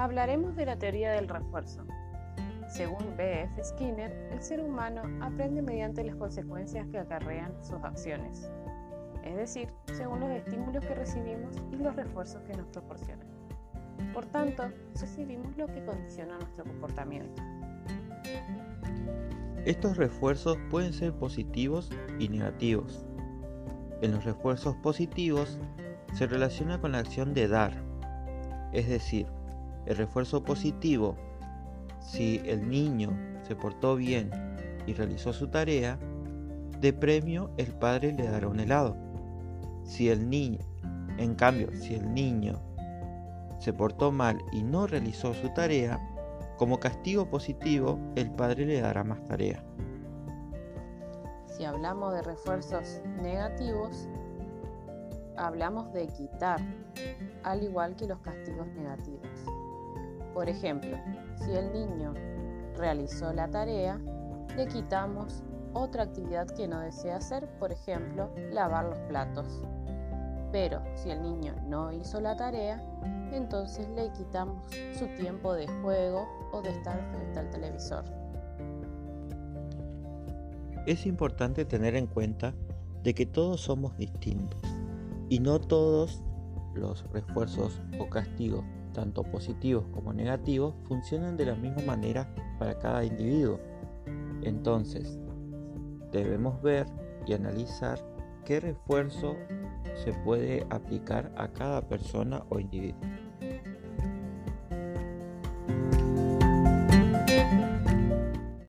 Hablaremos de la teoría del refuerzo. Según B.F. Skinner, el ser humano aprende mediante las consecuencias que acarrean sus acciones, es decir, según los estímulos que recibimos y los refuerzos que nos proporcionan. Por tanto, recibimos lo que condiciona nuestro comportamiento. Estos refuerzos pueden ser positivos y negativos. En los refuerzos positivos se relaciona con la acción de dar, es decir, el refuerzo positivo, si el niño se portó bien y realizó su tarea, de premio el padre le dará un helado. Si el niño, en cambio, si el niño se portó mal y no realizó su tarea, como castigo positivo, el padre le dará más tarea. Si hablamos de refuerzos negativos, hablamos de quitar, al igual que los castigos negativos. Por ejemplo, si el niño realizó la tarea, le quitamos otra actividad que no desea hacer, por ejemplo, lavar los platos. Pero si el niño no hizo la tarea, entonces le quitamos su tiempo de juego o de estar frente al televisor. Es importante tener en cuenta de que todos somos distintos y no todos los refuerzos o castigos, tanto positivos como negativos, funcionan de la misma manera para cada individuo. Entonces, debemos ver y analizar qué refuerzo se puede aplicar a cada persona o individuo.